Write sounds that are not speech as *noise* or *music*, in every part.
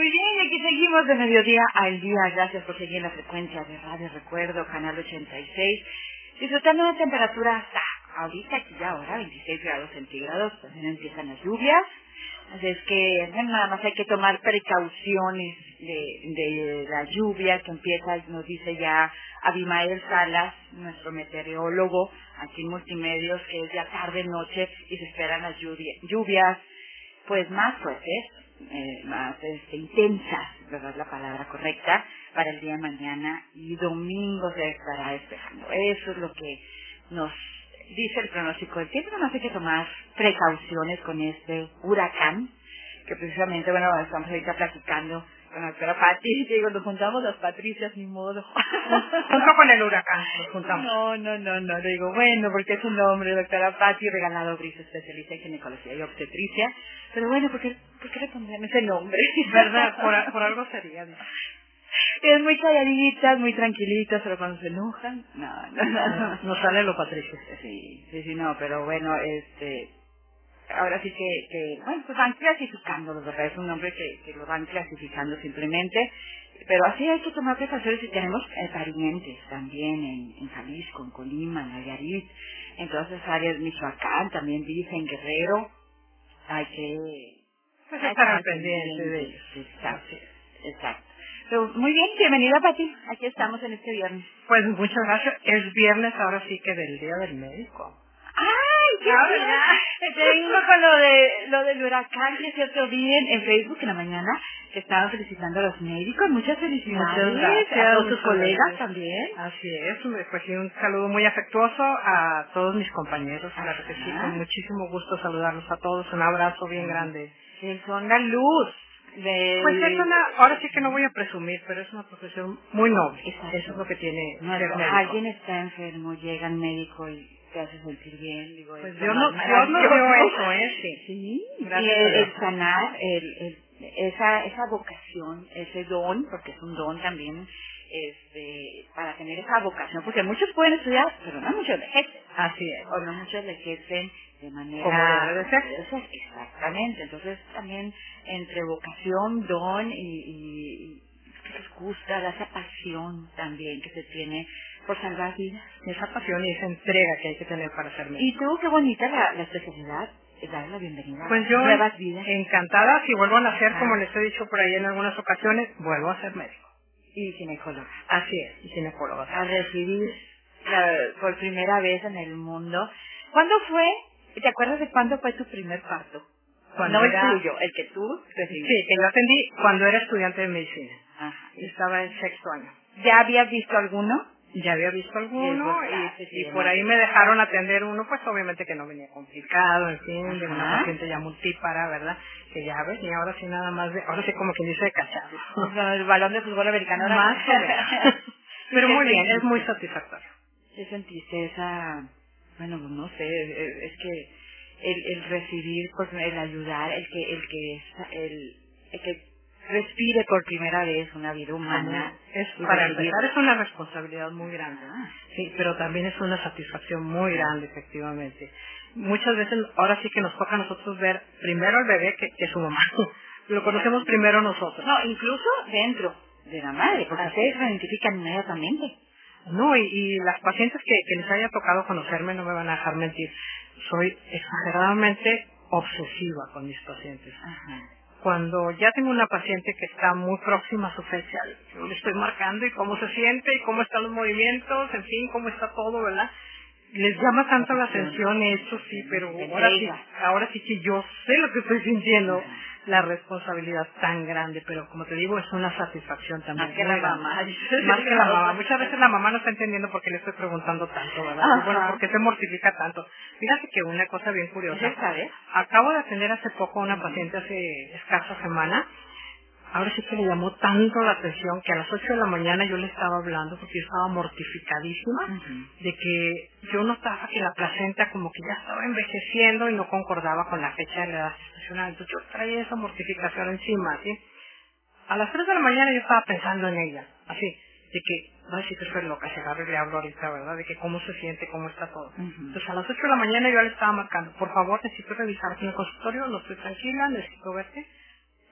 Muy bien, aquí seguimos de mediodía al día. Gracias por seguir la frecuencia de Radio Recuerdo, Canal 86. Disfrutando una temperatura hasta ahorita, aquí ya ahora, 26 grados centígrados. También empiezan las lluvias. Así es que nada más hay que tomar precauciones de, de la lluvia que empieza, nos dice ya Abimael Salas, nuestro meteorólogo aquí en Multimedios, que es ya tarde, noche y se esperan las lluvia- lluvias pues más fuertes, eh, más este, intensas, ¿verdad? La palabra correcta, para el día de mañana y domingo se estará despejando. Eso es lo que nos dice el pronóstico del tiempo. Nada más hay que tomar precauciones con este huracán, que precisamente, bueno, estamos ahorita platicando con la doctora Pati, que digo, nos juntamos las Patricias, ni modo. *laughs* Junto con el huracán nos juntamos. No, no, no, no. Le digo, bueno, porque es un nombre, doctora Patti, regalado Brisa, especialista en ginecología y obstetricia. Pero bueno, ¿por qué, por qué le pondrían ese nombre? ¿Verdad? Por, por algo sería. dice. Es muy calladita, muy tranquilita, pero cuando se enojan, no, no, no. no. Nos sale lo patricio. Sí, sí, sí, no, pero bueno, este, ahora sí que, que bueno, pues van clasificándolo, ¿verdad? Es un nombre que, que lo van clasificando simplemente, pero así hay que tomar precauciones y tenemos eh, parientes también en, en Jalisco, en Colima, en Nayarit, en todas esas áreas, Michoacán, también dicen Guerrero, hay que... Pues hay que estar al pendiente de ellos. Exacto, exacto. Pero muy bien, bienvenida Pati, aquí estamos en este viernes. Pues muchas gracias. Es viernes ahora sí que del Día del Médico. ¡Ay, qué Ah, ¿verdad? Tengo con lo de lo del huracán, que es cierto, vi en, Facebook en la mañana estaban felicitando a los médicos. Muchas felicidades. Muchas A todos sus colegas también. Así es, pues un saludo muy afectuoso a todos mis compañeros, claro que sí, con muchísimo gusto saludarlos a todos, un abrazo bien grande. Que son la luz. De, Pues es una, ahora sí que no voy a presumir, pero es una profesión muy noble, Exacto. eso es lo que tiene No, ser médico. alguien está enfermo, llega el médico y te hace sentir bien. Digo, Pues nos dio maravilloso. eso, ¿eh? Sí. Sí, Gracias y el, sanar, el, el- esa, esa vocación, ese don, porque es un don también, este, para tener esa vocación, porque muchos pueden estudiar, pero no muchos lo ejercen, Así es. o no muchos lo ejercen de manera... Como debe de ser. Eso, Exactamente, entonces también entre vocación, don y, y, y que les gusta, esa pasión también que se tiene por salvar vidas. Esa pasión y esa entrega que hay que tener para ser médico. Y tú, qué bonita la, la especialidad, es darle la bienvenida Pues yo, nuevas vidas encantada, si vuelvo a nacer, Ah. como les he dicho por ahí en algunas ocasiones, vuelvo a ser médico. y ginecóloga. Así es, y ginecólogo. A recibir la- por primera vez en el mundo. ¿Cuándo fue? ¿Te acuerdas de cuándo fue tu primer parto? Cuando no era- el tuyo, el que tú recibiste. Sí, que yo atendí cuando era estudiante de medicina. Ajá. Estaba en sexto año. ¿Ya habías visto alguno? Ya había visto alguno pues, y, y sí, por ahí me dejaron atender uno, pues obviamente que no venía complicado, en fin, de una paciente ya multípara, ¿verdad? Que ya ves, y ahora sí nada más de, ahora sí como quien dice de cacharro. El balón de fútbol americano. Más. *laughs* *laughs* Pero ¿Qué muy bien, es muy satisfactorio. ¿Qué sentiste esa, bueno, no sé, es que el, el recibir, pues, el ayudar, el que, el que, el, el que respire por primera vez una vida humana. Es, para empezar es una responsabilidad muy grande. Ah. Sí, pero también es una satisfacción muy grande, efectivamente. Muchas veces, ahora sí que nos toca a nosotros ver primero al bebé que, que su mamá. *laughs* Lo conocemos primero nosotros. No, incluso dentro de la madre, porque ustedes es. lo identifican inmediatamente. No, y, y las pacientes que, que les haya tocado conocerme no me van a dejar mentir. Soy exageradamente obsesiva con mis pacientes. Ajá. Cuando ya tengo una paciente que está muy próxima a su fecha, le estoy marcando y cómo se siente y cómo están los movimientos, en fin, cómo está todo, ¿verdad? Les llama tanto la atención eso sí, pero ahora sí, ahora sí que yo sé lo que estoy sintiendo, la responsabilidad tan grande, pero como te digo, es una satisfacción también. Más que la mamá. Más que la mamá. *laughs* Muchas veces la mamá no está entendiendo por qué le estoy preguntando tanto, ¿verdad? Bueno, ¿por qué se mortifica tanto? Fíjate que una cosa bien curiosa. Acabo de atender hace poco a una paciente hace escasa semana ahora sí que le llamó tanto la atención que a las 8 de la mañana yo le estaba hablando porque yo estaba mortificadísima de que yo notaba que la placenta como que ya estaba envejeciendo y no concordaba con la fecha de la edad estacional. Entonces yo traía esa mortificación encima, ¿sí? A las 3 de la mañana yo estaba pensando en ella, así, de que, va a decir que estoy loca, se agarre le hablo ahorita, ¿verdad? De que cómo se siente, cómo está todo. Entonces a las 8 de la mañana yo le estaba marcando, por favor, necesito revisar en el consultorio, no estoy tranquila, necesito verte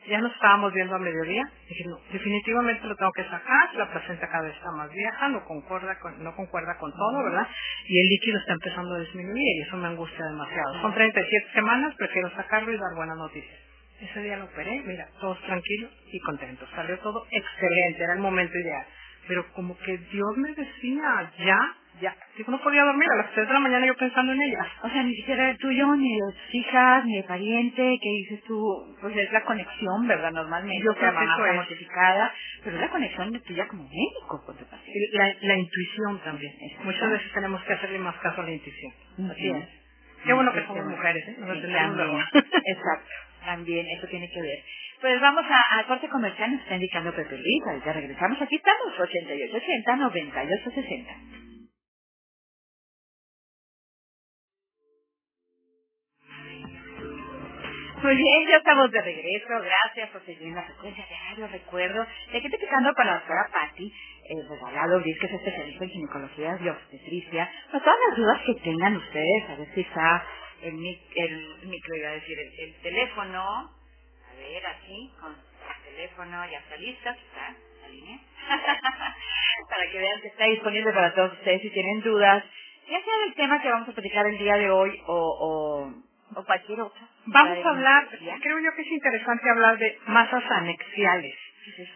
ya nos estábamos viendo a mediodía, dije, definitivamente lo tengo que sacar, la placenta cada vez está más vieja, no concuerda con, no concuerda con todo, ¿verdad? Y el líquido está empezando a disminuir y eso me angustia demasiado. Son 37 semanas, prefiero sacarlo y dar buenas noticias. Ese día lo operé, mira, todos tranquilos y contentos. Salió todo excelente, era el momento ideal. Pero como que Dios me decía, ya, ya, digo, no podía dormir a las 3 de la mañana yo pensando en ella. O sea, ni siquiera el tuyo, ni de tus hijas, ni el pariente, que dices tú, pues es la conexión, ¿verdad? Normalmente, yo creo que eso es. modificada, pero es la conexión de tuya como médico con tu paciente. La, la intuición también. Muchas veces tenemos que hacerle más caso a la intuición. Así es. Qué bueno que somos mujeres, ¿eh? Nos Exacto, también eso tiene que ver. Pues vamos a, corte comercial, nos está indicando Pepe Luis, ya regresamos, aquí estamos, 8880 9860. Muy bien, ya estamos de regreso. Gracias por seguir en la frecuencia de radio. Recuerdo, de te picando para la doctora Patti, el regalado Luis, que es especialista en ginecología y obstetricia. Pues todas las dudas que tengan ustedes, a ver si está el, el micro, iba a decir, el, teléfono. A ver, aquí, con el teléfono, ya está lista, está la *laughs* para que vean que está disponible para todos ustedes si tienen dudas, ya sea del tema que vamos a platicar el día de hoy o, o, o cualquier. Vamos a hablar, creo yo que es interesante hablar de masas anexiales.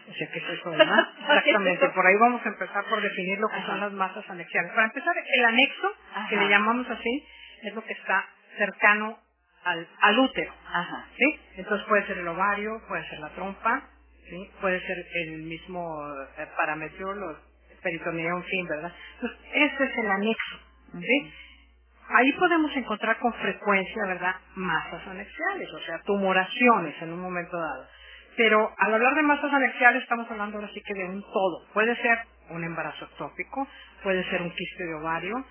O sea, ¿qué es eso, verdad? *laughs* Exactamente, por ahí vamos a empezar por definir lo que son las masas anexiales. Para empezar, el anexo, que le llamamos así, es lo que está cercano al, al útero. Ajá. ¿Sí? Entonces puede ser el ovario, puede ser la trompa, ¿sí? Puede ser el mismo eh, parámetro, los peritoneo, en fin, ¿verdad? Entonces, ese es el anexo. ¿sí? Ahí podemos encontrar con frecuencia, ¿verdad?, masas anexiales, o sea, tumoraciones en un momento dado. Pero al hablar de masas anexiales estamos hablando ahora sí que de un todo. Puede ser un embarazo ectópico, puede ser un quiste de ovario,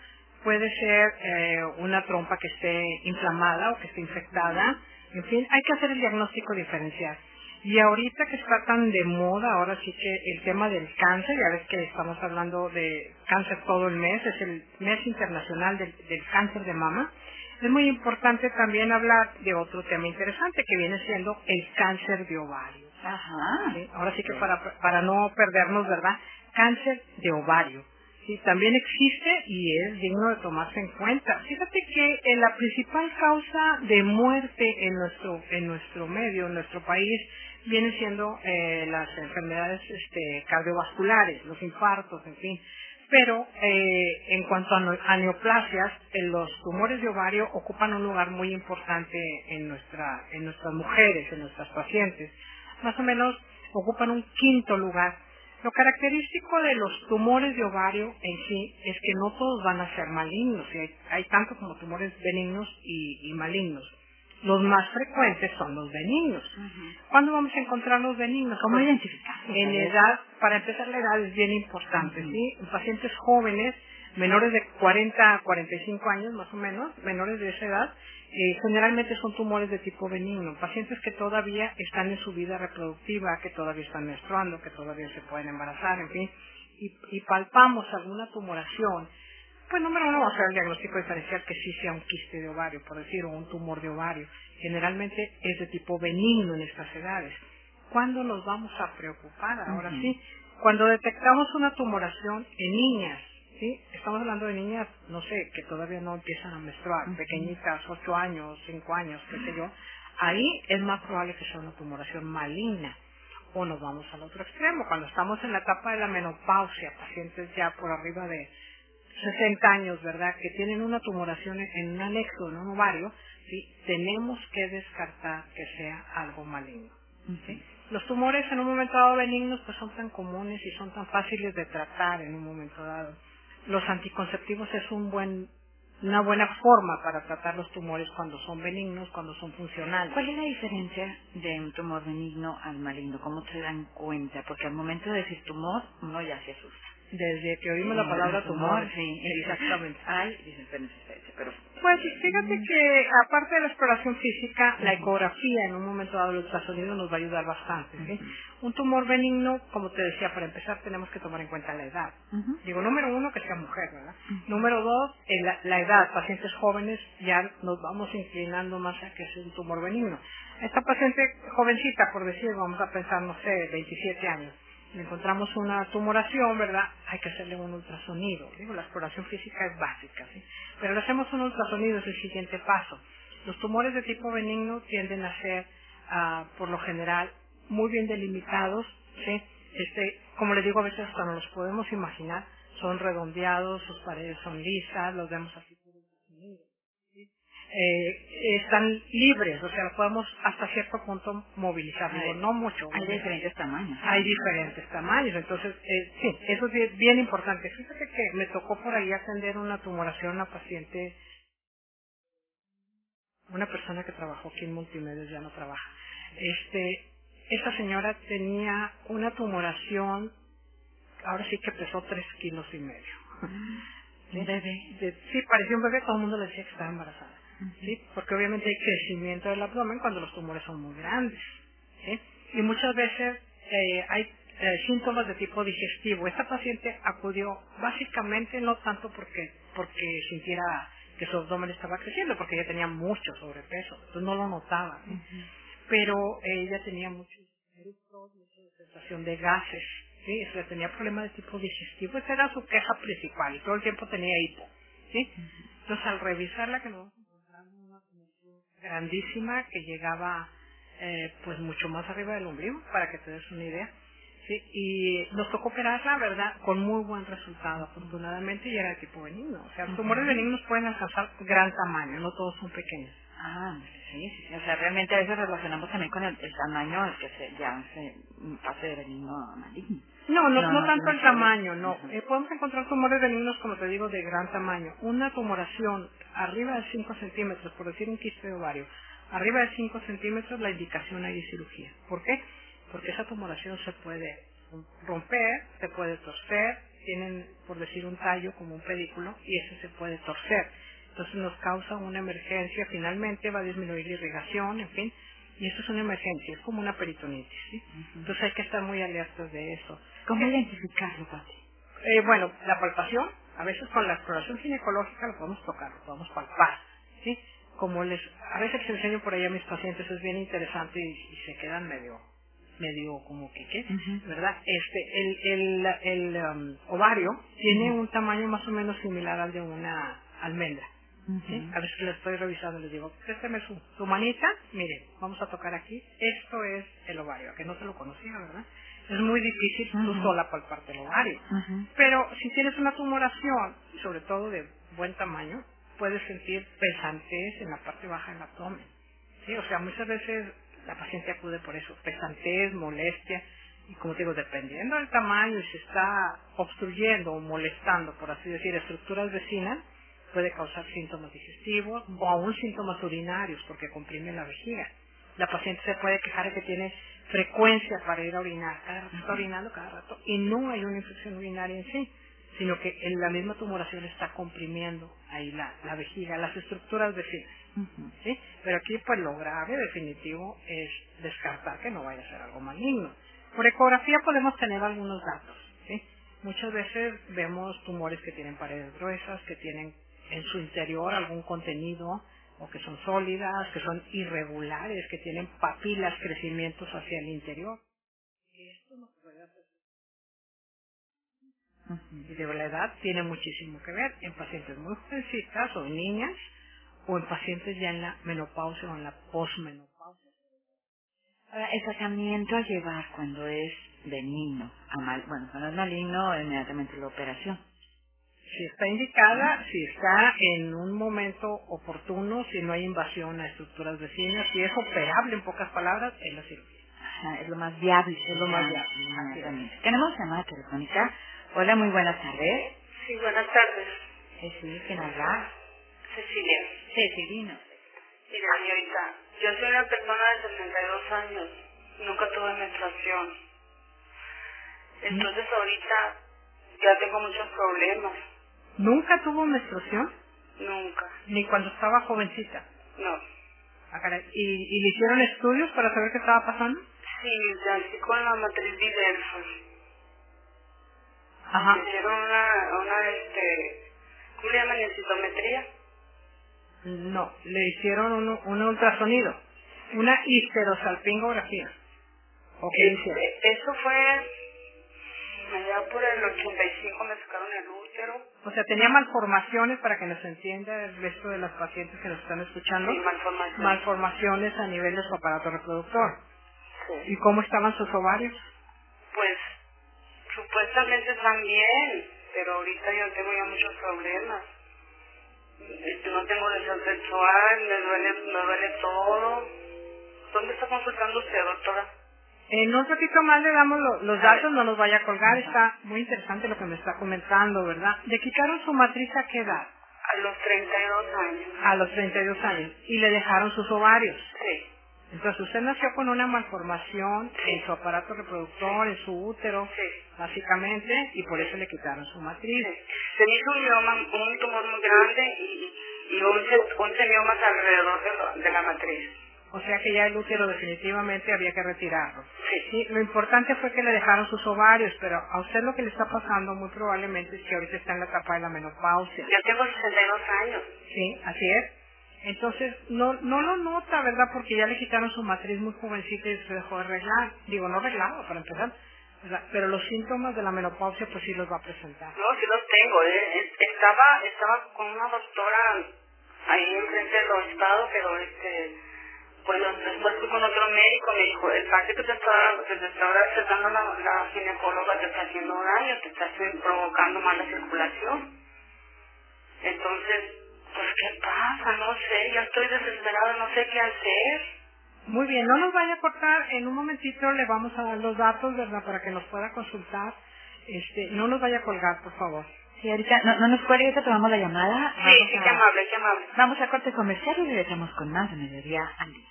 puede ser eh, una trompa que esté inflamada o que esté infectada. En fin, hay que hacer el diagnóstico diferencial. Y ahorita que está tan de moda, ahora sí que el tema del cáncer, ya ves que estamos hablando de cáncer todo el mes, es el mes internacional del, cáncer de mama, es muy importante también hablar de otro tema interesante que viene siendo el cáncer de ovario. Ajá. Ahora sí que para, para no perdernos, ¿verdad? Cáncer de ovario. Sí, también existe y es digno de tomarse en cuenta. Fíjate que eh, la principal causa de muerte en nuestro, en nuestro medio, en nuestro país, vienen siendo eh, las enfermedades este, cardiovasculares, los infartos, en fin. Pero eh, en cuanto a, neoplasias, los tumores de ovario ocupan un lugar muy importante en, nuestra, en nuestras mujeres, en nuestras pacientes. Más o menos ocupan un quinto lugar. Lo característico de los tumores de ovario en sí es que no todos van a ser malignos, hay, hay tanto como tumores benignos y malignos. Los más frecuentes son los benignos. ¿Cuándo vamos a encontrar los benignos? ¿Cómo pues, identificarlos? En edad, para empezar la edad es bien importante, ¿sí? En pacientes jóvenes, menores de 40 a 45 años más o menos, menores de esa edad, eh, generalmente son tumores de tipo benigno, pacientes que todavía están en su vida reproductiva, que todavía están menstruando, que todavía se pueden embarazar, en fin, y, y palpamos alguna tumoración pues número uno vamos a hacer el diagnóstico diferencial que sí sea un quiste de ovario, por decir, o un tumor de ovario. Generalmente es de tipo benigno en estas edades. ¿Cuándo nos vamos a preocupar? Ahora sí, cuando detectamos una tumoración en niñas, ¿sí? Estamos hablando de niñas, no sé, que todavía no empiezan a menstruar, pequeñitas, 8 años, 5 años, qué sé yo. Ahí es más probable que sea una tumoración maligna. O nos vamos al otro extremo, cuando estamos en la etapa de la menopausia, pacientes ya por arriba de 60 años, ¿verdad? Que tienen una tumoración en un anexo, en un ovario, ¿sí? Tenemos que descartar que sea algo maligno. ¿sí? Los tumores en un momento dado benignos pues son tan comunes y son tan fáciles de tratar en un momento dado. Los anticonceptivos es un buen una buena forma para tratar los tumores cuando son benignos, cuando son funcionales. ¿Cuál es la diferencia de un tumor benigno al maligno? ¿Cómo se dan cuenta? Porque al momento de decir tumor, uno ya se asusta. Desde que oímos la palabra tumor, sí, exactamente. *laughs* Ay, dicen, pero... Pues fíjate que aparte de la exploración física, la ecografía en un momento dado el ultrasonido nos va a ayudar bastante. Un tumor benigno, como te decía, para empezar tenemos que tomar en cuenta la edad. Digo, número uno, que sea mujer, ¿verdad? Número dos, la, la, edad. Pacientes jóvenes ya nos vamos inclinando más a que sea un tumor benigno. Esta paciente jovencita, por decir, vamos a pensar, no sé, 27 años le encontramos una tumoración, ¿verdad? Hay que hacerle un ultrasonido. La exploración física es básica, ¿sí? Pero le hacemos un ultrasonido, es el siguiente paso. Los tumores de tipo benigno tienden a ser, uh, por lo general, muy bien delimitados, ¿sí? Este, como le digo a veces, cuando los podemos imaginar, son redondeados, sus paredes son lisas, los vemos así eh, están libres, o sea, podemos hasta cierto punto movilizar, no mucho. Hay diferentes tamaños. Hay diferentes tamaños, entonces, eh, sí, eso es bien, importante. Fíjate que me tocó por ahí atender una tumoración a paciente, una persona que trabajó aquí en Multimedios, ya no trabaja. Este, esta señora tenía una tumoración, ahora sí que pesó tres kilos y medio. Un bebé. sí, parecía un bebé, todo el mundo le decía que estaba embarazada. ¿Sí? Porque obviamente hay crecimiento del abdomen cuando los tumores son muy grandes, ¿sí? Y muchas veces eh, hay eh, síntomas de tipo digestivo. Esta paciente acudió básicamente no tanto porque porque sintiera que su abdomen estaba creciendo, porque ella tenía mucho sobrepeso, entonces no lo notaba, pero ella tenía mucho mucha sensación de gases, ¿sí? O tenía problemas de tipo digestivo, esa era su queja principal, y todo el tiempo tenía hipo, ¿sí? Entonces al revisarla que no grandísima que llegaba eh, pues mucho más arriba del ombligo, para que te des una idea. Sí, y nos tocó operarla, ¿verdad? Con muy buen resultado, afortunadamente, y era de tipo benigno. O sea, los tumores benignos pueden alcanzar gran tamaño, no todos son pequeños. Ah, sí, sí, sí. O sea, realmente a veces relacionamos también con el, tamaño, el que se, ya se pase de benigno a maligno. No, no, no, tanto el tamaño, no. Eh, podemos encontrar tumores benignos, como te digo, de gran tamaño. Una tumoración arriba de 5 centímetros, por decir un quiste de ovario, arriba de 5 centímetros, la indicación hay de cirugía. ¿Por qué? Porque esa tumoración se puede romper, se puede torcer, tienen, por decir, un tallo como un pedículo, y ese se puede torcer. Entonces nos causa una emergencia, finalmente va a disminuir la irrigación, en fin, y eso es una emergencia, es como una peritonitis. ¿sí? Entonces hay que estar muy alertas de eso. ¿Cómo identificarlo, Pati? Eh, bueno, la palpación, a veces con la exploración ginecológica lo podemos tocar, lo podemos palpar, ¿sí? Como les, a veces les enseño por ahí a mis pacientes, es bien interesante y, se quedan medio, medio como que, ¿qué? ¿Verdad? Este, el, el, el um, ovario tiene un tamaño más o menos similar al de una almendra. ¿Sí? A veces le estoy revisando, les digo, présteme su, su manita, mire, vamos a tocar aquí, esto es el ovario, que no se lo conocía, ¿verdad? es muy difícil tú sola palparte el ovario. Pero si tienes una tumoración, sobre todo de buen tamaño, puedes sentir pesantez en la parte baja del abdomen. ¿sí? O sea, muchas veces la paciente acude por eso, pesantez, molestia, y como digo, dependiendo del tamaño y si está obstruyendo o molestando, por así decir, estructuras vecinas, puede causar síntomas digestivos o aún síntomas urinarios porque comprime la vejiga. La paciente se puede quejar de que tiene frecuencia para ir a orinar, cada rato está orinando cada rato y no hay una infección urinaria en sí, sino que en la misma tumoración está comprimiendo ahí la, la vejiga, las estructuras vecinas. ¿sí? Pero aquí pues lo grave definitivo es descartar que no vaya a ser algo maligno. Por ecografía podemos tener algunos datos. ¿sí? Muchas veces vemos tumores que tienen paredes gruesas, que tienen en su interior algún contenido o que son sólidas, que son irregulares, que tienen papilas, crecimientos hacia el interior. Esto nos puede hacer. Y de la edad tiene muchísimo que ver en pacientes muy jovencitas o en niñas o en pacientes ya en la menopausia o en la posmenopausia. Ahora, el tratamiento a llevar cuando es benigno, a mal, bueno, cuando es maligno, inmediatamente la operación. Si está indicada, si está en un momento oportuno, si no hay invasión a estructuras vecinas, si es operable, en pocas palabras, es la cirugía. es lo más viable. Es lo más viable. Tenemos llamada telefónica. Hola, muy buenas tardes. Sí, buenas tardes. Sí, ¿quién habla? Cecilia. Cecilino. Mira, señorita, yo soy una persona de 62 años. Nunca tuve menstruación. Entonces ahorita ya tengo muchos problemas. ¿Nunca tuvo menstruación? Nunca. ¿Ni cuando estaba jovencita? No. Ah, ¿Y, ¿Y le hicieron estudios para saber qué estaba pasando? Sí, así con la matriz diversa. Ajá. hicieron una, una, este, ¿cómo le llaman? Citometría. No, le hicieron un, un ultrasonido, una histerosalpingografía. ¿O qué este, Eso fue allá por el 85 me sacaron el útero. O sea, tenía malformaciones para que nos entienda el resto de las pacientes que nos están escuchando. Sí, malformaciones. Malformaciones a nivel de su aparato reproductor. Sí. ¿Y cómo estaban sus ovarios? Pues supuestamente están bien, pero ahorita yo tengo ya muchos problemas. Este, no tengo deseo sexual, me duele, me duele todo. ¿Dónde está consultando usted, doctora? En un ratito más le damos los datos, no nos vaya a colgar, está muy interesante lo que me está comentando, ¿verdad? ¿Le quitaron su matriz a qué edad? A los 32 años. A los 32 años. ¿Y le dejaron sus ovarios? Sí. Entonces usted nació con una malformación en su aparato reproductor, en su útero, básicamente, y por eso le quitaron su matriz. Se me hizo un, mioma, un tumor muy grande y, y 11, 11 miomas alrededor de, de la matriz. O sea que ya el útero definitivamente había que retirarlo. Sí. Lo importante fue que le dejaron sus ovarios, pero a usted lo que le está pasando muy probablemente es que ahorita está en la etapa de la menopausia. Yo tengo 62 años. Sí, así es. Entonces, no, no lo nota, ¿verdad? Porque ya le quitaron su matriz muy jovencita y se dejó de arreglar. Digo, no arreglado, para empezar. Pero los síntomas de la menopausia, pues sí los va a presentar. No, sí los tengo. ¿eh? Estaba, estaba con una doctora ahí enfrente de los estados, pero este pues después fui con otro médico, me dijo, el parque que te está, que te está recetando la, la ginecóloga te está haciendo daño, te está provocando mala circulación. Entonces, pues ¿qué pasa? No sé, ya estoy desesperada, no sé qué hacer. Muy bien, no nos vaya a cortar, en un momentito le vamos a dar los datos, ¿verdad? Para que nos pueda consultar. Este, no nos vaya a colgar, por favor. Sí, ahorita, no, no nos cuelgue, ahorita tomamos la llamada. Sí, sí, qué amable, qué amable. Vamos a corte comercial y regresamos con más de mediodía al día.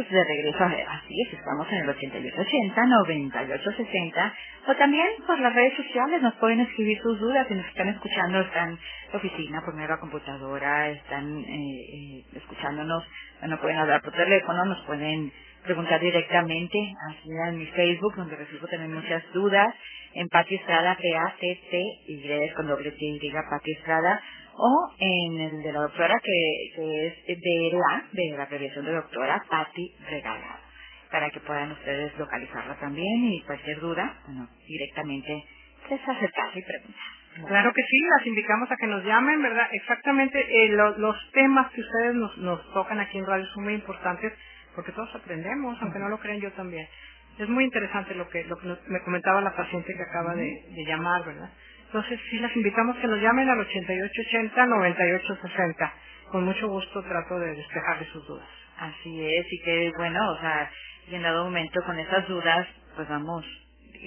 Pues de regreso, así es, estamos en el 8880-9860 o también por las redes sociales nos pueden escribir sus dudas si nos están escuchando, están en oficina por la computadora, están eh, eh, escuchándonos, no pueden hablar por teléfono, nos pueden preguntar directamente así en mi Facebook donde recibo también muchas dudas en Pati Estrada, P-A-T-T-Y con doble T Y, Pati Estrada o en el de la doctora que, que es de la, de la abreviación de doctora, Patti Regalado, para que puedan ustedes localizarla también y cualquier duda, bueno, directamente les acercarse y preguntar. Claro que sí, las invitamos a que nos llamen, ¿verdad? Exactamente, eh, los temas que ustedes nos, nos tocan aquí en radio son muy importantes porque todos aprendemos, aunque no lo crean yo también. Es muy interesante lo que, lo que me comentaba la paciente que acaba de, de llamar, ¿verdad? Entonces, sí, las invitamos que nos llamen al 8880-9860. Con mucho gusto trato de despejarle sus dudas. Así es, y que bueno, o sea, y en dado momento con esas dudas, pues vamos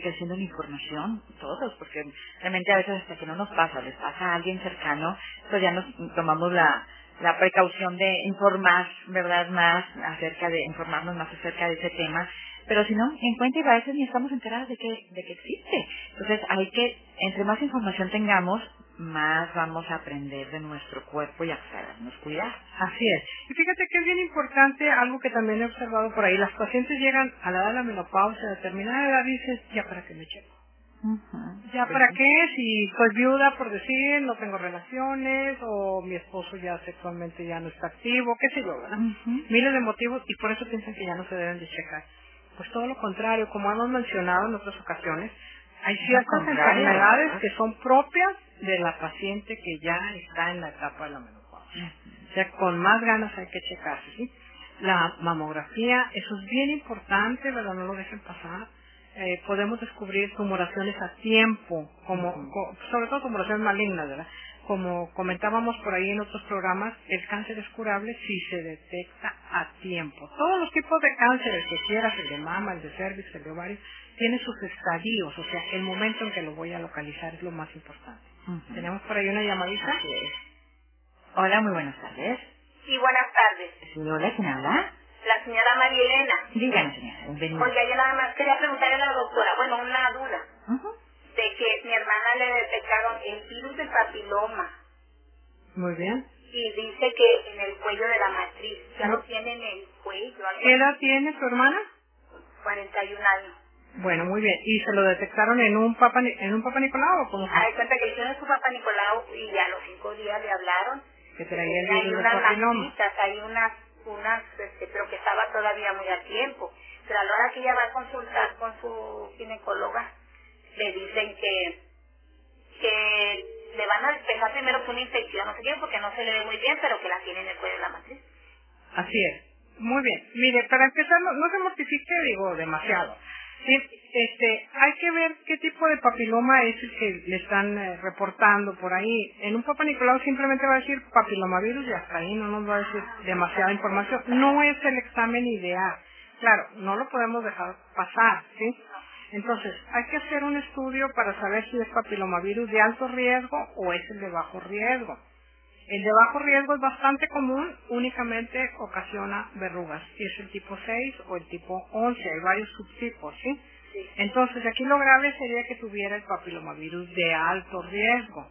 creciendo la información todos, porque realmente a veces hasta que no nos pasa, les pasa a alguien cercano, pues ya nos tomamos la, la precaución de informar, ¿verdad?, más acerca de, informarnos más acerca de ese tema pero si no, en cuenta y a veces ni estamos enteradas de que, de que existe. Entonces hay que, entre más información tengamos, más vamos a aprender de nuestro cuerpo y a sabernos cuidar. Así es. Y fíjate que es bien importante algo que también he observado por ahí. Las pacientes llegan a la edad de la menopausia, a determinada edad, dices, ya para qué me checo. ¿Ya para qué? Si soy viuda, por decir, no tengo relaciones, o mi esposo ya sexualmente ya no está activo, qué sé yo, ¿verdad? Miles de motivos y por eso piensan que ya no se deben de checar. Pues todo lo contrario, como hemos mencionado en otras ocasiones, hay ciertas enfermedades que son propias de la paciente que ya está en la etapa de la menopausia. O sea, con más ganas hay que checarse, ¿sí? La mamografía, eso es bien importante, ¿verdad? No lo dejen pasar. eh, podemos descubrir tumoraciones a tiempo, como, sobre todo tumoraciones malignas, ¿verdad? Como comentábamos por ahí en otros programas, el cáncer es curable si se detecta a tiempo. Todos los tipos de cáncer, el que quieras, el de mama, el de cervix, el de ovario, tiene sus estadios, o sea, el momento en que lo voy a localizar es lo más importante. Tenemos por ahí una llamadita. Hola, muy buenas tardes. Sí, buenas tardes. Sí, hola, ¿quién habla? La señora María Elena. Dígame, señora, bienvenida. Oiga, yo nada más quería preguntarle a la doctora, bueno, una duda, de que mi hermana le detectaron el virus del papiloma. Muy bien. Y dice que en el cuello de la matriz, ya lo tiene en el cuello. ¿Qué edad tiene su hermana? 41 años. Bueno, muy bien. ¿Y se lo detectaron en un papa, en un papa Nicolau o cómo? Ah, de cuenta que hicieron su papa Nicolau y a los cinco días le hablaron. Que traía el virus del papiloma. hay unas, unas, este, pero que estaba todavía muy a tiempo. Pero a la hora que ella va a consultar con su ginecóloga, le dicen que, que le van a despejar primero que una infección, no sé qué, porque no se le ve muy bien, pero que la tiene en el cuello de la matriz. Así es. Muy bien. Mire, para empezar, no, no se mortifique, digo, demasiado. Sí, este, hay que ver qué tipo de papiloma es el que le están eh, reportando por ahí. En un Papa Nicolau simplemente va a decir papilomavirus y hasta ahí no nos va a decir demasiada información. No es el examen ideal. Claro, no lo podemos dejar pasar, ¿sí? Entonces, hay que hacer un estudio para saber si es papilomavirus de alto riesgo o es el de bajo riesgo. El de bajo riesgo es bastante común, únicamente ocasiona verrugas, si es el tipo 6 o el tipo 11, hay varios subtipos, ¿sí? Entonces, aquí lo grave sería que tuviera el papilomavirus de alto riesgo.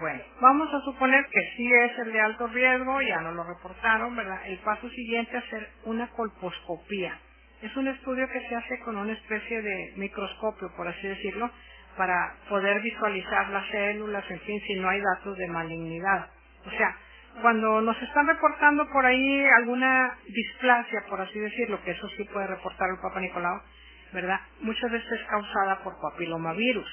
Bueno, vamos a suponer que sí es el de alto riesgo, ya no lo reportaron, ¿verdad? El paso siguiente es hacer una colposcopía. Es un estudio que se hace con una especie de microscopio, por así decirlo, para poder visualizar las células, en fin, si no hay datos de malignidad. O sea, cuando nos están reportando por ahí alguna displasia, por así decirlo, que eso sí puede reportar el Papa Nicolau, ¿verdad? Muchas veces es causada por papilomavirus.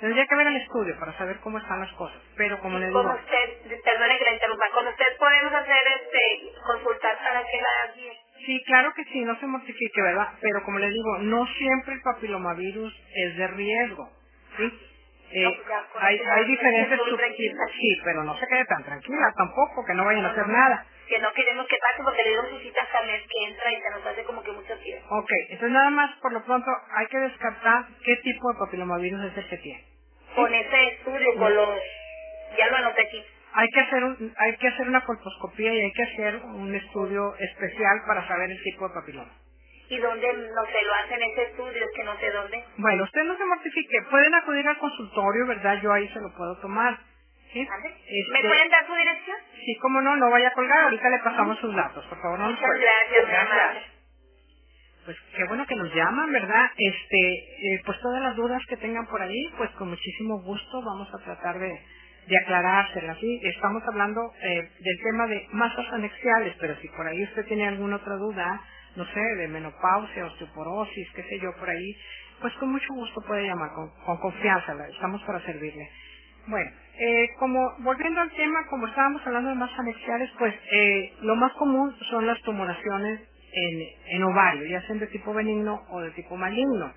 Tendría que ver el estudio para saber cómo están las cosas. Pero como le digo... Con usted, perdone que la interrumpa, con usted podemos hacer este, consultar para que la. Sí, claro que sí, no se mortifique, ¿verdad? Pero como le digo, no siempre el papilomavirus es de riesgo, ¿sí? Eh, No, pues hay, eso hay diferentes subtipos, sí, pero no se quede tan tranquila tampoco, que no vayan a hacer nada. Que no queremos que pase porque le dieron su cita hasta mes que entra y se nos hace como que mucho tiempo. Ok, entonces nada más por lo pronto hay que descartar qué tipo de papilomavirus es el que tiene. Con ese estudio, con los... Ya lo anoté aquí. Hay que hacer un, hay que hacer una colposcopía y hay que hacer un estudio especial para saber el tipo de papiloma. ¿Y dónde no se lo hacen ese estudio? Es que no sé dónde. Bueno, usted no se mortifique, pueden acudir al consultorio, ¿verdad? Yo ahí se lo puedo tomar. ¿Sí? Este, ¿Me pueden dar su dirección? Sí, como no, no vaya a colgar, ahorita le pasamos sus datos, por favor, no Muchas gracias, amable. Pues qué bueno que nos llaman, ¿verdad? Este, eh, pues todas las dudas que tengan por ahí, pues con muchísimo gusto vamos a tratar de, de aclarárselas, ¿sí? Estamos hablando eh, del tema de masas anexiales, pero si por ahí usted tiene alguna otra duda, no sé, de menopausia, osteoporosis, qué sé yo, por ahí, pues con mucho gusto puede llamar, con, con confianza, estamos para servirle. Bueno, eh, como volviendo al tema, como estábamos hablando de masas anexiales, pues eh, lo más común son las tumoraciones en, en ovario, ya sean de tipo benigno o de tipo maligno.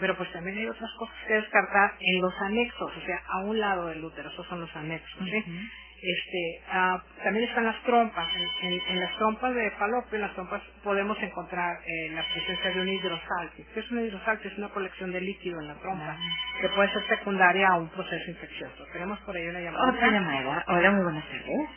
Pero pues también hay otras cosas que descartar en los anexos, o sea, a un lado del útero, esos son los anexos, ¿sí? Este, ah, también están las trompas, en, en- en las trompas de falopio, en las trompas podemos encontrar eh, la presencia de un hidrosalpio. ¿Qué es un hidrosalpio? Es una colección de líquido en la trompa, que puede ser secundaria a un proceso infeccioso. Tenemos por ahí una llamada. Otra llamada. Hola, muy buenas tardes.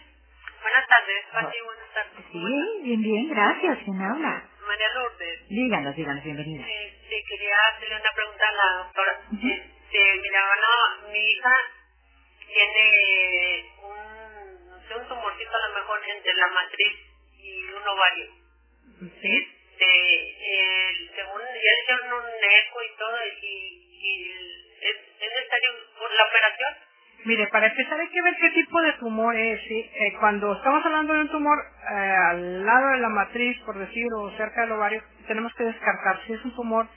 Buenas tardes, Pati, buenas tardes. Sí, bien, bien, gracias. ¿Quién habla? María Lourdes. Díganos, díganos, bienvenida. Este, quería hacerle una pregunta a la doctora. Este, mira, no, mi hija tiene un, no sé, un tumorcito a lo mejor entre la matriz y un ovario. ¿Sí? Este, el- según ya hicieron un eco y todo, y, y es, es necesario por la operación. Mire, para empezar hay que ver qué tipo de tumor es. ¿sí? Eh, cuando estamos hablando de un tumor eh, al lado de la matriz, por decir, o cerca del ovario, tenemos que descartar si es un tumor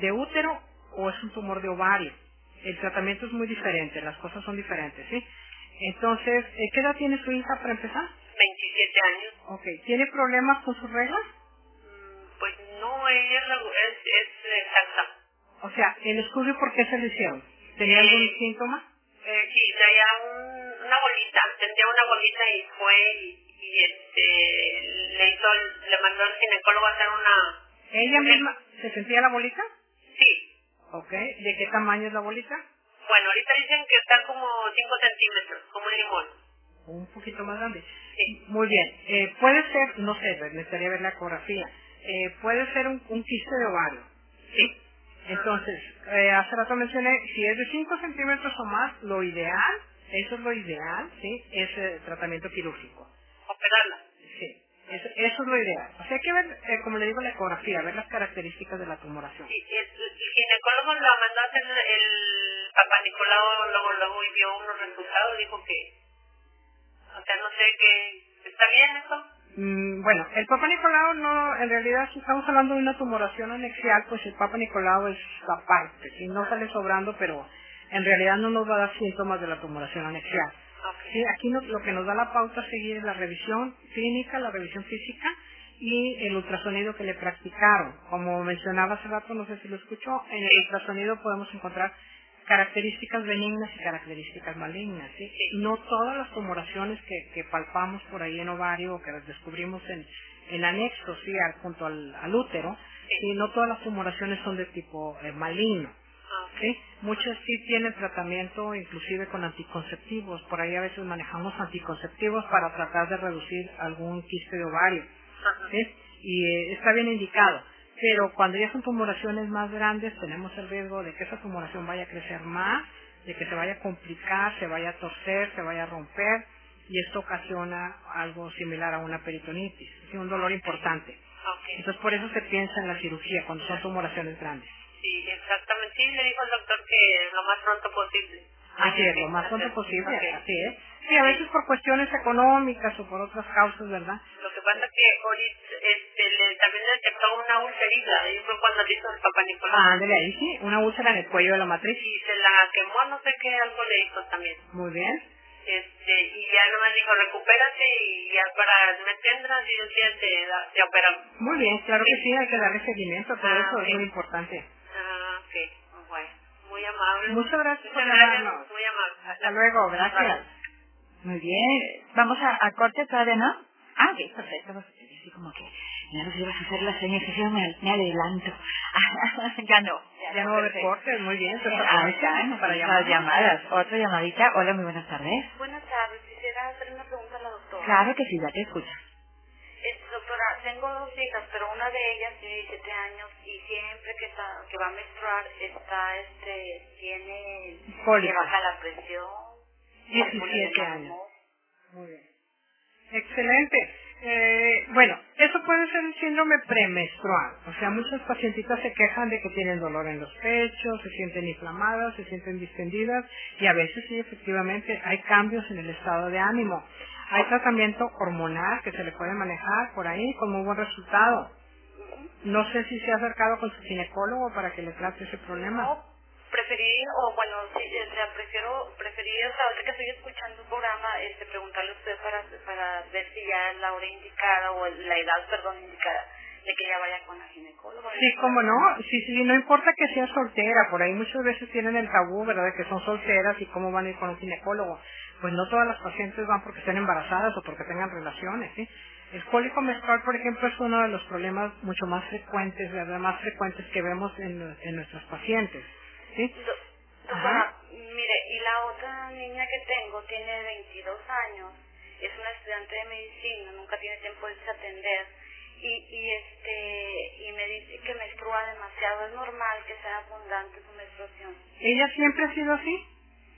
de útero o es un tumor de ovario. El tratamiento es muy diferente, las cosas son diferentes, ¿sí? Entonces, eh, ¿qué edad tiene su hija para empezar? 27 años. Ok, ¿tiene problemas con sus reglas? Mm, Pues no es, regu- es, es exacta. O sea, ¿el estudio por qué se le hicieron? ¿Tenía algún síntoma? Sí, traía un, una bolita, tendría una bolita y fue y, este le hizo, le mandó al ginecólogo a hacer una... ¿Ella misma se sentía la bolita? Sí. Ok, ¿de qué tamaño es la bolita? Bueno, ahorita dicen que está como 5 centímetros, como un limón. Un poquito más grande. Sí. Muy bien. Eh, puede ser, no sé, necesitaría ver la ecografía. Eh, puede ser un, un quiste de ovario. Sí. Entonces, eh, hace rato mencioné, si es de 5 centímetros o más, lo ideal, eso es lo ideal, ¿sí? Es eh, tratamiento quirúrgico. Operarla. Sí. Eso, eso es lo ideal. O sea, hay que ver, eh, como le digo, la ecografía, ver las características de la tumoración. Sí, el, el ginecólogo la mandó a hacer el papá Nicolau, luego, luego y vio unos resultados, dijo que, o sea, no sé qué, ¿está bien eso? Mm, bueno, el Papa Nicolau no, en realidad si estamos hablando de una tumoración anexial, pues el Papa Nicolau es aparte, si no sale sobrando, pero en realidad no nos va a dar síntomas de la tumoración anexial. Okay. Sí, aquí no- lo que nos da la pauta a seguir es la revisión clínica, la revisión física y el ultrasonido que le practicaron. Como mencionaba hace rato, no sé si lo escuchó, en el ultrasonido podemos encontrar características benignas y características malignas. ¿sí? No todas las tumoraciones que, que palpamos por ahí en ovario o que las descubrimos en, en anexo, sí, al- junto al, al útero, ¿sí? no todas las tumoraciones son de tipo eh, maligno. ¿sí? Muchas sí tienen tratamiento inclusive con anticonceptivos. Por ahí a veces manejamos anticonceptivos para tratar de reducir algún quiste de ovario. ¿sí? Y eh, está bien indicado. Pero cuando ya son tumoraciones más grandes tenemos el riesgo de que esa tumoración vaya a crecer más, de que se vaya a complicar, se vaya a torcer, se vaya a romper y esto ocasiona algo similar a una peritonitis, ¿sí? un dolor importante. Entonces por eso se piensa en la cirugía cuando son tumoraciones grandes. Sí, exactamente. Sí, le dijo el doctor que lo más pronto posible. Así es, lo más pronto posible, así es. Sí, a veces por cuestiones económicas o por otras causas, ¿verdad? Lo que pasa que ahorita este, le, también le detectó una ulcerita, y fue cuando le hizo el papá Nicolás. Ah, ándale ahí sí, una úlcera en el cuello de la matriz. Y se la quemó, no sé qué, algo le hizo también. Muy bien. Este, y ya nomás dijo, recupérate y ya para que entra, si Dios quiere, te, te operamos. Muy bien, claro que sí, hay que darle seguimiento todo Ah, eso, es muy importante. Ah, ok, bueno, muy amable. Muchas gracias por Muchas gracias, llamarnos. muy amable. Hasta luego, gracias. Muy bien. Vamos a, a corte todavía, ¿no? Ah, ok, perfecto. Pues, Así como que ya nos ibas a hacer la señal, que yo me, me adelanto. *laughs* ya no. Ya no va a haber perfecto. cortes, muy bien. se Ah, ya, para las llamar. llamadas. Otra llamadita. Hola, muy buenas tardes. Buenas tardes, quisiera hacer una pregunta a la doctora. Claro que sí, ya te escucho. Este, doctora, tengo dos hijas, pero una de ellas tiene 17 años y siempre que, está, que va a menstruar está, este, tiene, Cólico. le baja la presión. 17 años. Muy bien. Excelente. Eh, bueno, eso puede ser el síndrome premenstrual. O sea, muchas pacientitas se quejan de que tienen dolor en los pechos, se sienten inflamadas, se sienten distendidas y a veces sí, efectivamente, hay cambios en el estado de ánimo. Hay tratamiento hormonal que se le puede manejar por ahí con muy buen resultado. No sé si se ha acercado con su ginecólogo para que le trate ese problema. Preferí, o bueno, sí, o sea, prefiero, preferí, o sea, ahorita que estoy escuchando el programa, este, preguntarle a usted para, para ver si ya es la hora indicada, o la edad, perdón, indicada, de que ella vaya con la ginecóloga. Sí, cómo no, sí, sí, no importa que sea soltera, por ahí muchas veces tienen el tabú, ¿verdad?, de que son solteras y cómo van a ir con un ginecólogo. Pues no todas las pacientes van porque estén embarazadas o porque tengan relaciones, ¿sí? El cólico menstrual, por ejemplo, es uno de los problemas mucho más frecuentes, ¿verdad?, más frecuentes que vemos en, en nuestras pacientes, ¿sí? Do- Doctora, mire, y la otra niña que tengo tiene 22 años, es una estudiante de medicina, nunca tiene tiempo de atender, y, y este, y me dice que menstrua demasiado, es normal que sea abundante su menstruación. ¿Ella siempre ha sido así?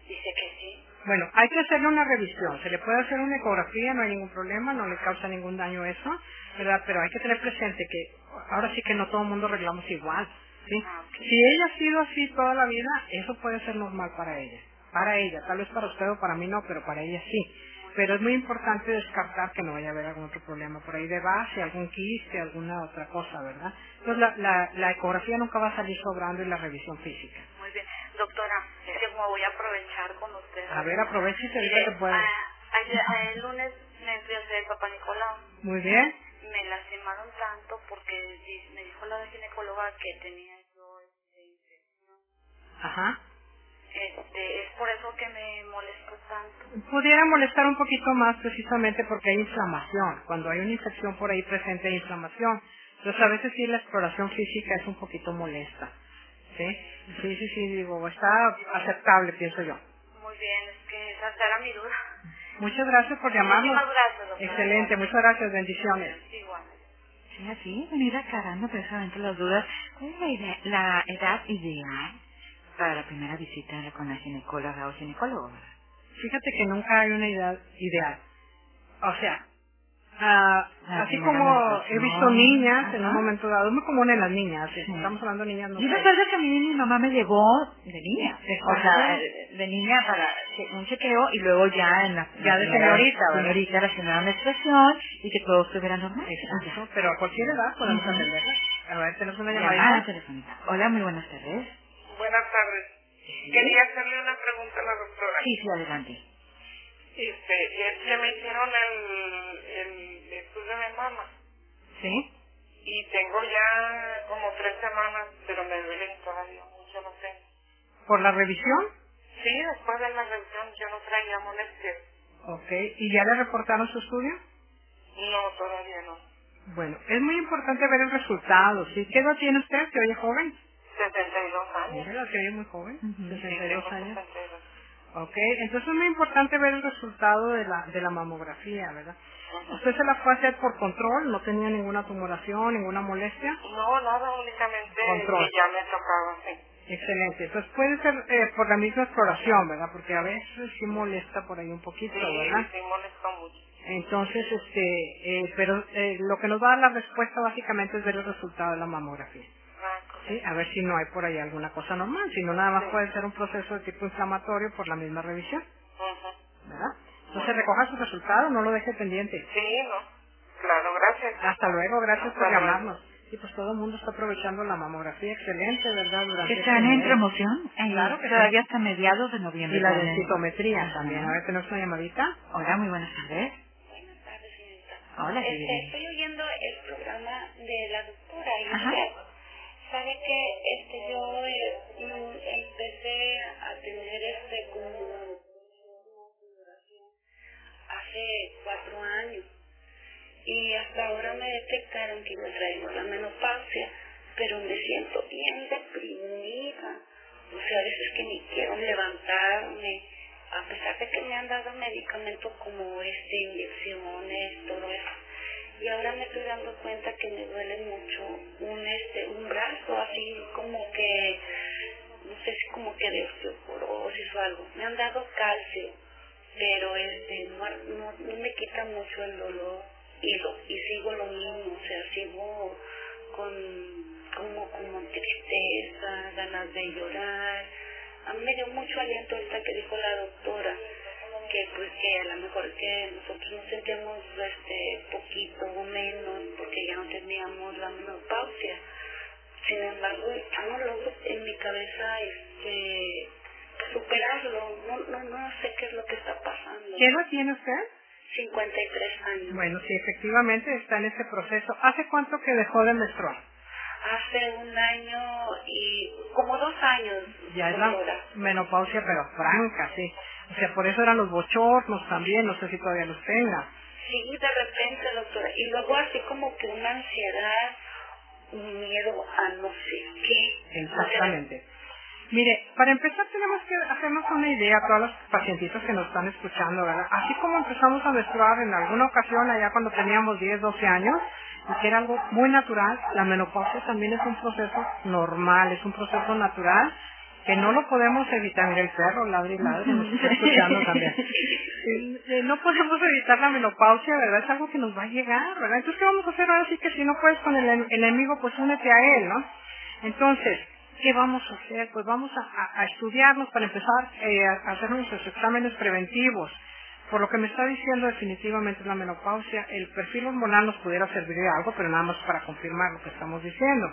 Dice que sí. Bueno, hay que hacerle una revisión. Se le puede hacer una ecografía, no hay ningún problema, no le causa ningún daño eso, ¿verdad? Pero hay que tener presente que ahora sí que no todo el mundo arreglamos igual, ¿sí? Ah, ok. Si ella ha sido así toda la vida, eso puede ser normal para ella. Para ella, tal vez para usted o para mí no, pero para ella sí. Pero es muy importante descartar que no vaya a haber algún otro problema por ahí de base, algún quiste, alguna otra cosa, ¿verdad? Entonces la, la, la ecografía nunca va a salir sobrando y la revisión física. Muy bien. Doctora, es que voy a aprovechar con usted. A ver, aproveche y se ahorita que pueda. el lunes me fui a hacer el Papá Nicolau. Muy bien. me lastimaron tanto porque me dijo la ginecóloga que tenía Ajá. Este, es por eso que me molesto tanto. Pudiera molestar un poquito más precisamente porque hay inflamación. Cuando hay una infección por ahí presente hay inflamación. Entonces a veces sí la exploración física es un poquito molesta. ¿Sí? Sí, sí, sí, digo, está aceptable, pienso yo. Muy bien, es que esa era mi duda. Muchas gracias por llamarnos. Muchas gracias, doctora. Excelente, muchas gracias, bendiciones. Igual. Sí, así, venir aclarando precisamente las dudas. ¿Cuál es la edad ideal para la primera visita con la ginecóloga o ginecólogo? Fíjate que nunca hay una edad ideal. O sea, Ah, así como he visto niñas en un momento dado, es muy común en las niñas, estamos hablando de niñas. No Yo recuerdo que a mí mi mamá me llevó de niña, o sea, de niña para un chequeo y luego ya en la... Ya de señorita, Señorita, la señora menstruación y que todo estuviera normal. Exacto, pero a cualquier edad podemos uh atenderla. A ver, tenemos una llamada. Hola, muy buenas tardes. Buenas tardes. Quería hacerle una pregunta a la doctora. Sí, sí, adelante. Este, es que me hicieron el, el estudio de mama. ¿Sí? Y tengo ya como tres semanas, pero me duelen todavía mucho, no sé. ¿Por la revisión? Sí, después de la revisión yo no traía molestias. Ok, ¿y ya le reportaron su estudio? No, todavía no. Bueno, es muy importante ver el resultado, ¿sí? ¿Qué edad tiene usted? ¿Se oye joven? 62 años. Mira, que muy joven. Uh 62 años. Ok, entonces es muy importante ver el resultado de la, de la mamografía, ¿verdad? ¿Usted se la fue a hacer por control? ¿No tenía ninguna tumoración, ninguna molestia? No, nada, únicamente control. ya me tocaba, sí. Excelente. Entonces puede ser eh, por la misma exploración, ¿verdad? Porque a veces sí molesta por ahí un poquito, ¿verdad? Sí, molesta mucho. Entonces, este, eh, pero eh, lo que nos va a dar la respuesta básicamente es ver el resultado de la mamografía. ¿Sí? A ver si no hay por ahí alguna cosa normal, si no nada más puede ser un proceso de tipo inflamatorio por la misma revisión. ¿Verdad? Entonces recoja su resultado, no lo deje pendiente. Sí, no. Claro, gracias. Hasta luego, gracias por llamarnos. Y pues todo el mundo está aprovechando la mamografía excelente, ¿verdad? Durante ¿Están este en promoción? Claro que Todavía hasta mediados de noviembre. Y la densitometría también. A ver, tenemos una llamadita. Hola, muy buenas tardes. Buenas tardes, señorita. Hola, este, Estoy oyendo el programa de la doctora y sabe que este yo eh, empecé a tener este como hace cuatro años. Y hasta ahora me detectaron que me traigo la menopausia pero me siento bien deprimida. O sea a veces que ni quiero levantarme a pesar de que me han dado medicamentos como este inyecciones todo eso y ahora me estoy dando cuenta que me duele mucho un este un brazo así como que no sé si como que de osteoporosis o algo. Me han dado calcio pero este no, no, no me quita mucho el dolor y lo y sigo lo mismo o sea sigo con como como tristeza ganas de llorar. A mí me dio mucho aliento ahorita que dijo la doctora que pues que a lo mejor que nosotros nos sentíamos este poquito o menos porque ya no teníamos la menopausia. Sin embargo no logro en mi cabeza este superarlo. No no no sé qué es lo que está pasando. ¿qué edad tiene usted? 53 años. Bueno sí efectivamente está en ese proceso. ¿hace cuánto que dejó de menstruar? hace un año y como dos años ya es la menopausia pero franca sí o sea, por eso eran los bochornos también, no sé si todavía los tenga. Sí, de repente, doctora. Y luego así como que una ansiedad, un miedo a no sé qué. Exactamente. Mire, para empezar tenemos que hacernos una idea a todas las pacientitas que nos están escuchando, ¿verdad? Así como empezamos a menstruar en alguna ocasión allá cuando teníamos 10, 12 años, y que era algo muy natural, la menopausia también es un proceso normal, es un proceso natural que no lo podemos evitar. Mira, el perro ladra y ladra, nos está *laughs* escuchando también. Eh, no podemos evitar la menopausia, ¿verdad? Es algo que nos va a llegar, ¿verdad? Entonces, ¿qué vamos a hacer ahora? Sí que si no puedes con el enemigo, pues únete a él, ¿no? Entonces, ¿qué vamos a hacer? Pues vamos a, a, estudiarnos para empezar eh, a hacer nuestros exámenes preventivos. Por lo que me está diciendo definitivamente la menopausia, el perfil hormonal nos pudiera servir de algo, pero nada más para confirmar lo que estamos diciendo.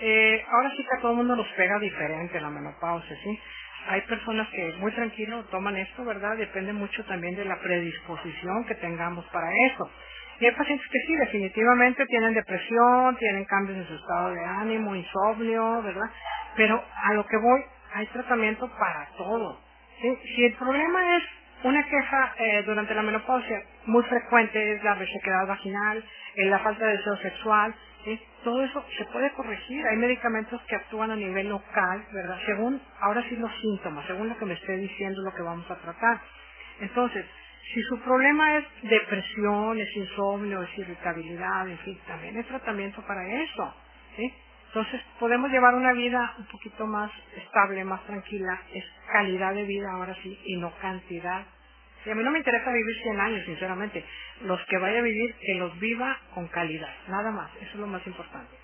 Eh, ahora sí que a todo el mundo nos pega diferente la menopausia, ¿sí? Hay personas que muy tranquilo toman esto, ¿verdad? Depende mucho también de la predisposición que tengamos para eso. Y hay pacientes que sí, definitivamente tienen depresión, tienen cambios en su estado de ánimo, insomnio, ¿verdad? Pero a lo que voy, hay tratamiento para todo. Si el problema es una queja eh, durante la menopausia muy frecuente es la resequedad vaginal, eh, la falta de deseo sexual, todo eso se puede corregir. Hay medicamentos que actúan a nivel local, ¿verdad? Según, ahora sí los síntomas, según lo que me esté diciendo lo que vamos a tratar. Entonces, si su problema es depresión, es insomnio, es irritabilidad, en fin, también hay tratamiento para eso. Entonces podemos llevar una vida un poquito más estable, más tranquila, es calidad de vida ahora sí y no cantidad. Y a mí no me interesa vivir 100 años, sinceramente. Los que vaya a vivir, que los viva con calidad, nada más, eso es lo más importante.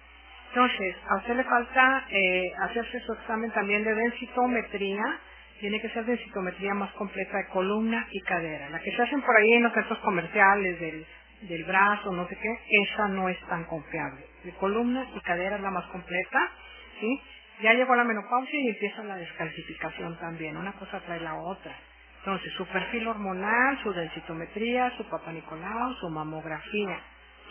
Entonces, a usted le falta eh, hacerse su examen también de densitometría, tiene que ser densitometría más completa de columna y cadera. La que se hacen por ahí en los centros comerciales del, del brazo, no sé qué, esa no es tan confiable. De columna y cadera es la más completa, ¿sí? Ya llegó la menopausia y empieza la descalcificación también, una cosa trae la otra. Entonces, su perfil hormonal, su densitometría, su papá Nicolau, su mamografía,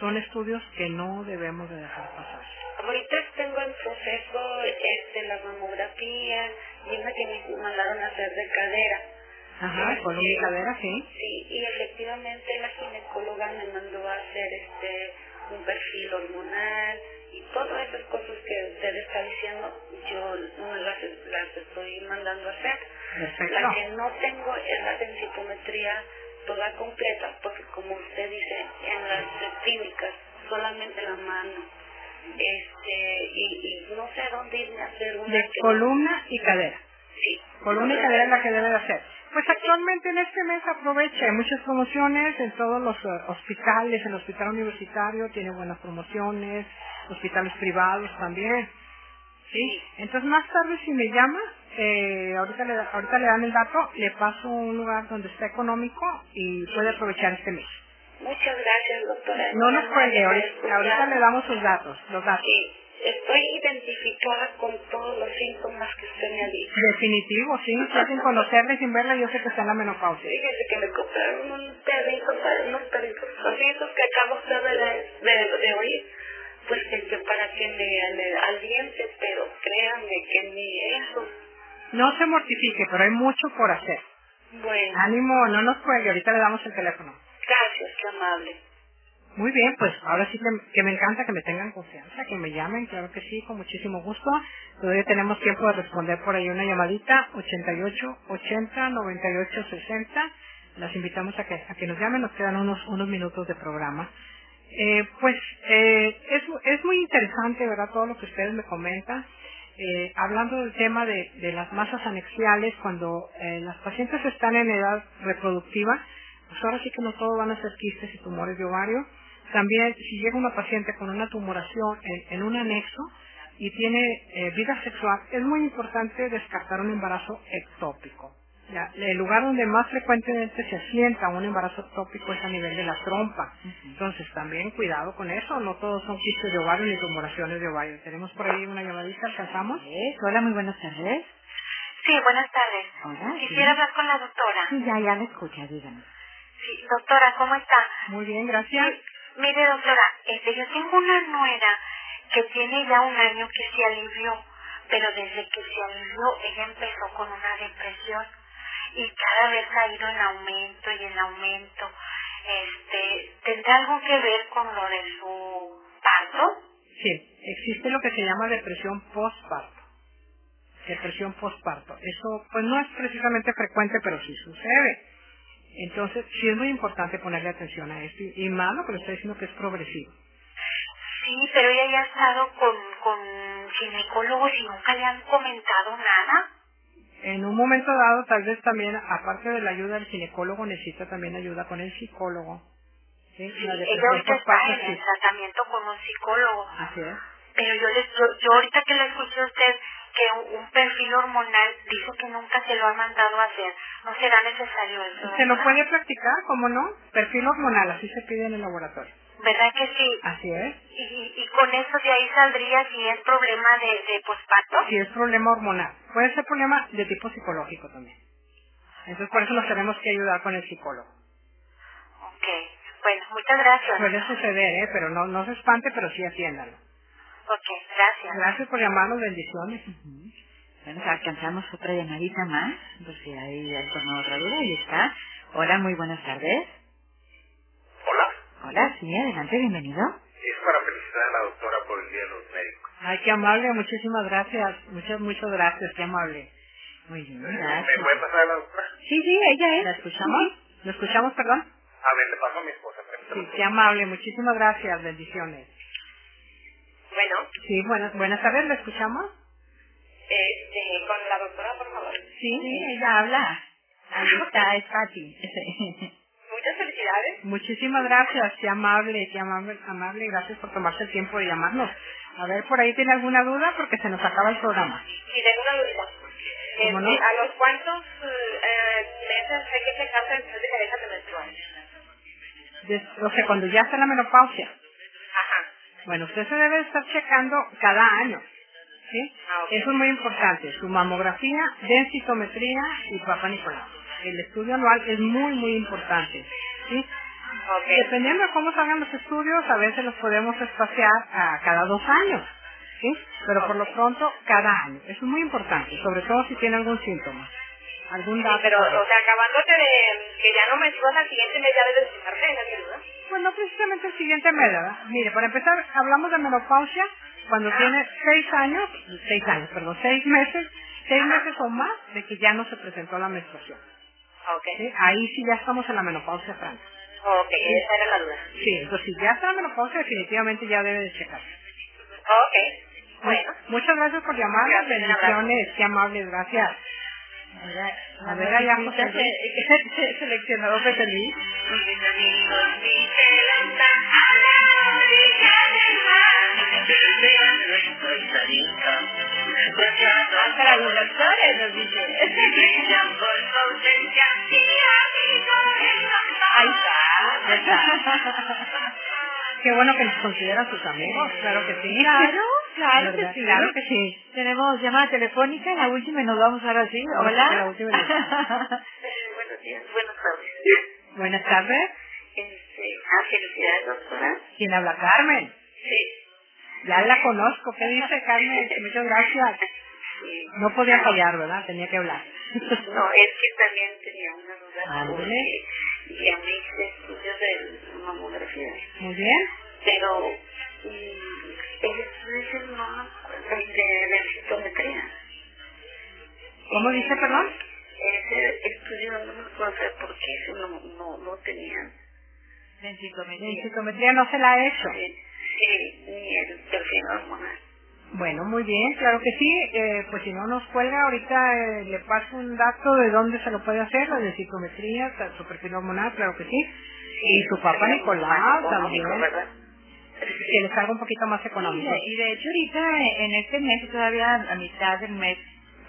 son estudios que no debemos de dejar pasar. Ahorita tengo en proceso este, la mamografía y una que me mandaron a hacer de cadera. Ajá, columna y cadera, sí. Sí, y efectivamente la ginecóloga me mandó a hacer este un perfil hormonal y todas esas cosas que usted está diciendo, yo no las, las estoy mandando a hacer. La que no tengo es la densitometría toda completa, porque como usted dice, en las clínicas solamente la mano. Este, y, no sé dónde irme a hacer una. De columna y cadera. Sí. Columna y cadera es la que debe de hacer. Pues actualmente en este mes aproveche, hay muchas promociones en todos los eh, hospitales, el hospital universitario tiene buenas promociones, hospitales privados también. ¿Sí? Entonces más tarde si me llama, eh, ahorita, le, ahorita le dan el dato, le paso un lugar donde está económico y puede aprovechar este mes. Muchas gracias, doctora. No nos cuelgue, ahorita, le damos sus datos, los datos. Sí, estoy identificada con todos los síntomas que usted me ha dicho. Definitivo, sí, sin conocerle, sin verla, yo sé que está en la menopausia. Fíjese que me compraron un perrito, unos perritos cositos que acabo de, de, de oír pues que, para que me, me aliente, pero créanme que ni eso. No se mortifique, pero hay mucho por hacer. Bueno. Ánimo, no nos cuelgue, ahorita le damos el teléfono. Gracias, qué amable. Muy bien, pues ahora sí que, me encanta que me tengan confianza, que me llamen, claro que sí, con muchísimo gusto. Todavía tenemos tiempo de responder por ahí una llamadita, 88 80 98 60. Las invitamos a que, a que nos llamen, nos quedan unos, unos minutos de programa. Eh, pues eh, es, es muy interesante, ¿verdad? Todo lo que ustedes me comentan. Eh, hablando del tema de, las masas anexiales, cuando eh, las pacientes están en edad reproductiva, pues ahora sí que no todo van a ser quistes y tumores de ovario. También, si llega una paciente con una tumoración en, en un anexo y tiene vida sexual, es muy importante descartar un embarazo ectópico el lugar donde más frecuentemente se asienta un embarazo tópico es a nivel de la trompa. Entonces, también cuidado con eso. No todos son quistes de ovario ni tumoraciones de ovario. Tenemos por ahí una llamadita. ¿Alcanzamos? Hola, muy buenas tardes. Sí, buenas tardes. Hola. Quisiera hablar con la doctora. Sí, ya, ya me escucha, dígame. Sí, doctora, ¿cómo está? Muy bien, gracias. mire, doctora, este, yo tengo una nuera que tiene ya un año que se alivió, pero desde que se alivió ella empezó con una depresión y cada vez ha ido en aumento y en aumento. Este, ¿Tendrá algo que ver con lo de su parto? Sí, existe lo que se llama depresión postparto. Depresión postparto. Eso pues no es precisamente frecuente, pero sí sucede. Entonces, sí es muy importante ponerle atención a esto y, malo lo que estoy diciendo que es progresivo. Sí, pero ella ya ha estado con, con ginecólogos y nunca le han comentado nada en un momento dado, tal vez también, aparte de la ayuda del ginecólogo, necesita también ayuda con el psicólogo. ¿sí? ella ahorita está en el tratamiento con un psicólogo. Así es. Pero yo, les, yo, ahorita que le escuché a usted que un, perfil hormonal dice que nunca se lo ha mandado a hacer, ¿no será necesario eso? Se lo puede practicar, ¿cómo no? Perfil hormonal, así se pide en el laboratorio. ¿Verdad que sí? Así es. ¿Y, y con eso de ahí saldría si es problema de, de posparto? Si es problema hormonal. Puede ser problema de tipo psicológico también. Entonces por eso nos tenemos que ayudar con el psicólogo. Ok. Bueno, muchas gracias. Puede suceder, ¿eh? Pero no, no se espante, pero sí atiéndalo. Ok, gracias. Gracias por llamarnos, bendiciones. Bueno, alcanzamos otra llamadita más, por si hay alguna otra duda, ahí está. Hola, muy buenas tardes. Sí, adelante, bienvenido. Es para felicitar a la doctora por el Día de los Médicos. Ay, qué amable, muchísimas gracias. Muchas, muchas gracias, qué amable. Muy bien, ¿Me gracias. puede pasar a la doctora? Sí, sí, ella es. ¿La escuchamos? ¿La escuchamos, perdón? A ver, le paso a mi esposa. Sí, qué amable, muchísimas gracias, bendiciones. Bueno, Sí, buenas, buenas tardes, ¿la escuchamos? este, con la doctora, por favor. Sí. Sí, ella habla. Ahí está, es Pati. *laughs* Felicidades. Muchísimas gracias, qué amable, qué amable, amable, gracias por tomarse el tiempo de llamarnos. A ver, por ahí tiene alguna duda porque se nos acaba el programa. Y tengo una duda. Este, ¿A los cuántos eh, meses hay que checarse después de que de menstruar? Des- o sea, cuando ya está la menopausia. Ajá. Bueno, usted se debe estar checando cada año. ¿sí? Ah. Eso es muy importante. Su mamografía, densitometría y papá Nicolás. El estudio anual es muy, muy importante. ¿Sí? Dependiendo de cómo salgan los estudios, a veces los podemos espaciar a cada dos años. ¿sí? Pero por lo pronto, cada año. Eso es muy importante, sobre todo si tiene algún síntoma. Algún Sí, dato. pero, o sea, acabándote de que ya no menstruas al siguiente mes, ya debes fijarte en esa. Pues no precisamente el siguiente mes, ¿verdad? Mire, para empezar, hablamos de menopausia cuando tiene seis años, seis años, perdón, seis meses, seis meses o más de que ya no se presentó la menstruación. Ok. ¿sí? Ahí sí ya estamos en la menopausia franca. Ok, esa era la duda. Sí, entonces si ya está en la menopausia, definitivamente ya debe de checarse. Ok. Bueno. Muchas gracias por llamarnos, Gracias, bendiciones, qué amables, gracias. A ver, allá, José Luis. se seleccionó José Luis. Para los doctores nos dice. Ahí está, ya está. Qué bueno que nos consideran sus amigos, claro que sí. Claro, claro que sí. Claro que sí. Tenemos llamada telefónica, la última y nos vamos ahora sí. Hola. la última Buenos días, buenas tardes. Buenas tardes. Este, ah, felicidades, doctora. ¿Quién habla? Carmen. Sí. Ya la conozco. ¿Qué dice Carmen? Muchas gracias. Sí. No podía fallar, ¿verdad? Tenía que hablar. No, es que también tenía una duda porque ya me hice estudios de mamografía, Muy bien. pero el estudio ese no el de densitometría. ¿Cómo dice, perdón? Ese estudio no me acuerdo por qué no, no, no tenían. Densitometría. Densitometría no se la ha hecho. Sí, sí, ni el perfil hormonal. Bueno, muy bien, claro que sí. Eh, pues si no nos cuelga, ahorita eh, le paso un dato de dónde se lo puede hacer, la densitometría, su perfil hormonal, claro que sí. Y su papá Nicolás también. ¿verdad? Que les salga un poquito más económico. Sí, y de hecho ahorita en este mes y todavía a mitad del mes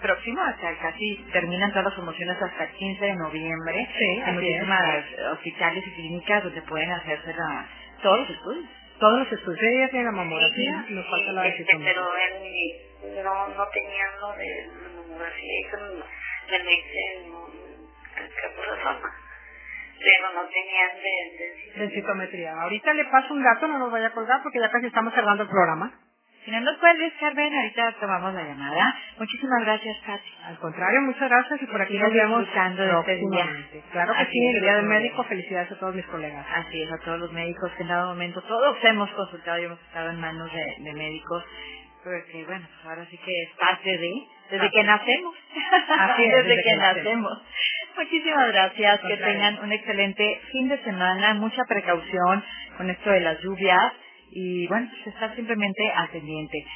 próximo, hasta casi terminan todas las promociones hasta el 15 de noviembre. Sí, Hay así muchísimas hospitales y clínicas donde pueden hacerse la, todos los estudios. Todos los estudios, tiene la mamografía, nos falta la Este, densitometría. pero mi, no, no tenían lo de la mamografía, eso me lo hice en fama. Pero no tenían de, de Densitometría. Ahorita le paso un dato, no nos vaya a colgar porque ya casi estamos cerrando el programa. Si no nos puedes, Carmen, ahorita tomamos la llamada. Muchísimas gracias, Pati. Al contrario, muchas gracias y por aquí nos vemos este día. Claro que Así sí, el Día del. Médico, felicidades a todos mis colegas. Así es, a todos los médicos que en dado momento, todos hemos consultado y hemos estado en manos de, de médicos, porque bueno, pues ahora sí que es parte de, desde que nacemos, Así es, *laughs* desde, desde que, que nacemos. Muchísimas gracias, que tengan un excelente fin de semana, mucha precaución con esto de las lluvias y bueno, pues estar simplemente al pendiente.